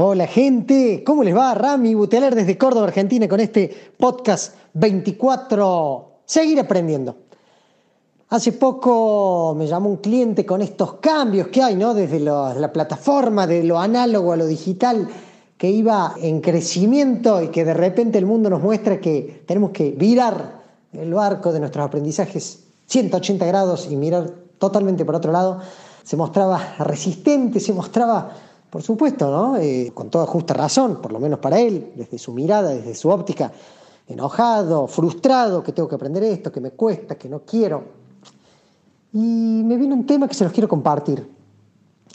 Hola gente, ¿cómo les va? Rami Buteler desde Córdoba, Argentina, con este podcast 24, Seguir aprendiendo. Hace poco me llamó un cliente con estos cambios que hay, ¿no? Desde la plataforma, de lo análogo a lo digital, que iba en crecimiento y que de repente el mundo nos muestra que tenemos que virar el barco de nuestros aprendizajes 180 grados y mirar totalmente por otro lado. Se mostraba resistente, se mostraba por supuesto, ¿no? Eh, con toda justa razón, por lo menos para él, desde su mirada, desde su óptica, enojado, frustrado, que tengo que aprender esto, que me cuesta, que no quiero. Y me viene un tema que se los quiero compartir.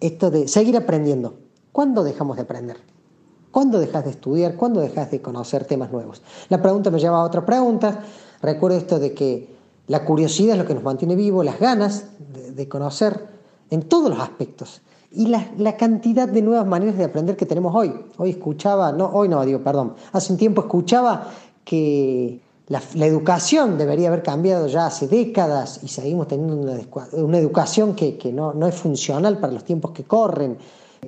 Esto de seguir aprendiendo. ¿Cuándo dejamos de aprender? ¿Cuándo dejas de estudiar? ¿Cuándo dejas de conocer temas nuevos? La pregunta me lleva a otra pregunta. Recuerdo esto de que la curiosidad es lo que nos mantiene vivo, las ganas de, de conocer en todos los aspectos y la, cantidad de nuevas maneras de aprender que tenemos hoy. Hoy escuchaba, no, hoy no, digo, perdón, hace un tiempo escuchaba que la, educación debería haber cambiado ya hace décadas y seguimos teniendo una, educación que, no, no es funcional para los tiempos que corren.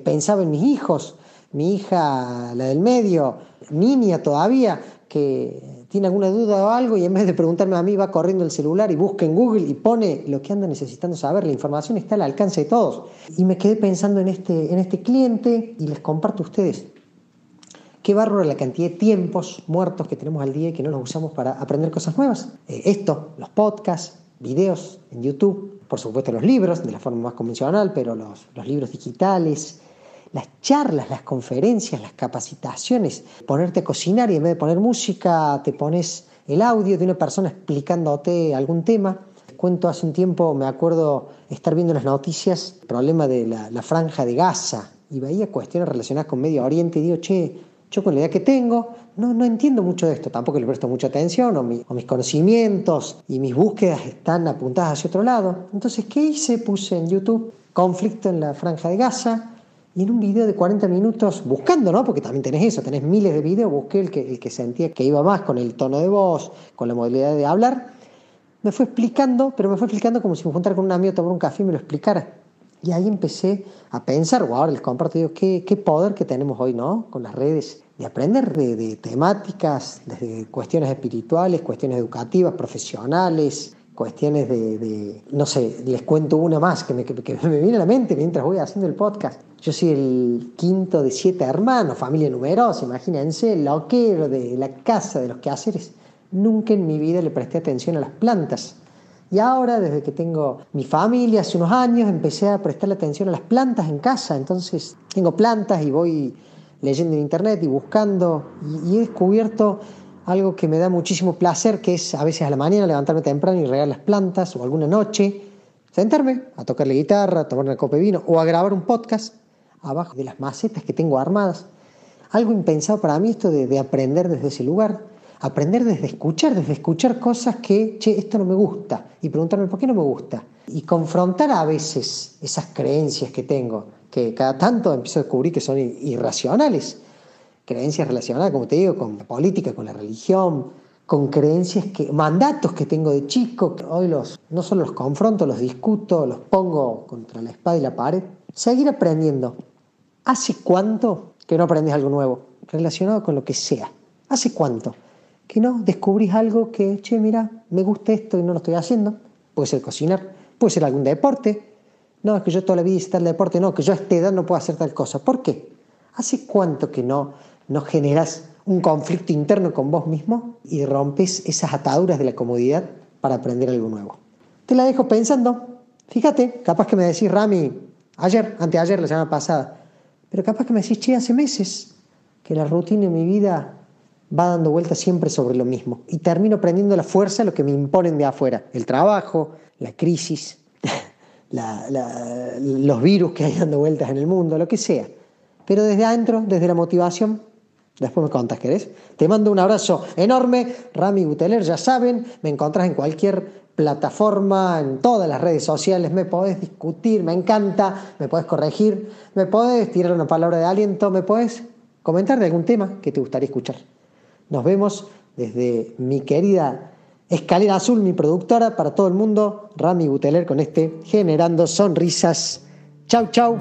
Pensaba en mis hijos, mi hija, la del medio, niña todavía, que tiene alguna duda o algo y en vez de preguntarme a mí va corriendo el celular y busca en Google y pone lo que anda necesitando saber, la información está al alcance de todos. Y me quedé pensando en este, en este cliente y les comparto a ustedes. Qué bárbaro la cantidad de tiempos muertos que tenemos al día y que no los usamos para aprender cosas nuevas. Eh, esto, los podcasts, videos en YouTube, por supuesto los libros de la forma más convencional, pero los, los libros digitales, las charlas, las conferencias, las capacitaciones, ponerte a cocinar y en vez de poner música te pones el audio de una persona explicándote algún tema. Cuento hace un tiempo, me acuerdo estar viendo las noticias, el problema de la, franja de Gaza, y veía cuestiones relacionadas con Medio Oriente y digo, che, yo con la idea que tengo, no, no entiendo mucho de esto, tampoco le presto mucha atención, o, o, mis conocimientos y mis búsquedas están apuntadas hacia otro lado. Entonces, ¿qué hice? Puse en YouTube conflicto en la franja de Gaza, y en un video de 40 minutos, buscando, ¿no? Porque también tenés eso, tenés miles de videos, busqué el que, el que sentía que iba más con el tono de voz, con la modalidad de hablar. Me fue explicando, pero me fue explicando como si me juntara con un amigo tomar un café y me lo explicara. Y ahí empecé a pensar, ahora les comparto, digo, qué, qué poder que tenemos hoy, ¿no? Con las redes, de aprender de, de temáticas, desde cuestiones espirituales, cuestiones educativas, profesionales, cuestiones de, no sé, les cuento una más que me, que me, viene a la mente mientras voy haciendo el podcast. Yo soy el quinto de siete hermanos, familia numerosa, imagínense, loquero de la casa, de los quehaceres. Nunca en mi vida le presté atención a las plantas. Y ahora, desde que tengo mi familia, hace unos años, empecé a prestarle atención a las plantas en casa. Entonces, tengo plantas y voy leyendo en internet y buscando y he descubierto algo que me da muchísimo placer, que es a veces a la mañana levantarme temprano y regar las plantas, o alguna noche sentarme a tocarle guitarra, a tomar una copa de vino, o a grabar un podcast abajo de las macetas que tengo armadas. Algo impensado para mí esto de, aprender desde ese lugar, aprender desde escuchar, desde escuchar cosas que, che, esto no me gusta, y preguntarme por qué no me gusta, y confrontar a veces esas creencias que tengo, que cada tanto empiezo a descubrir que son irracionales creencias relacionadas, como te digo, con la política, con la religión, con creencias que, mandatos que tengo de chico, que hoy los, no solo los confronto, los discuto, los pongo contra la espada y la pared. Seguir aprendiendo. ¿Hace cuánto que no aprendes algo nuevo? Relacionado con lo que sea. ¿Hace cuánto? Que no descubrís algo que, che, mira, me gusta esto y no lo estoy haciendo. Puede ser cocinar, puede ser algún deporte. No, es que yo toda la vida hice tal deporte, no, que yo a esta edad no puedo hacer tal cosa. ¿Por qué? ¿Hace cuánto que no no generas un conflicto interno con vos mismo y rompes esas ataduras de la comodidad para aprender algo nuevo. Te la dejo pensando. Fíjate, capaz que me decís, Rami, ayer, anteayer, la semana pasada, pero capaz que me decís, che, hace meses que la rutina en mi vida va dando vueltas siempre sobre lo mismo y termino aprendiendo la fuerza de lo que me imponen de afuera, el trabajo, la crisis, los virus que hay dando vueltas en el mundo, lo que sea pero desde adentro, desde la motivación. Después me contas, ¿querés? Te mando un abrazo enorme. Rami Buteler, ya saben, me encontrás en cualquier plataforma, en todas las redes sociales, me podés discutir, me encanta, me podés corregir, me podés tirar una palabra de aliento, me podés comentar de algún tema que te gustaría escuchar. Nos vemos desde mi querida Escalera Azul, mi productora, para todo el mundo, Rami Buteler con este Generando Sonrisas. Chau, chau.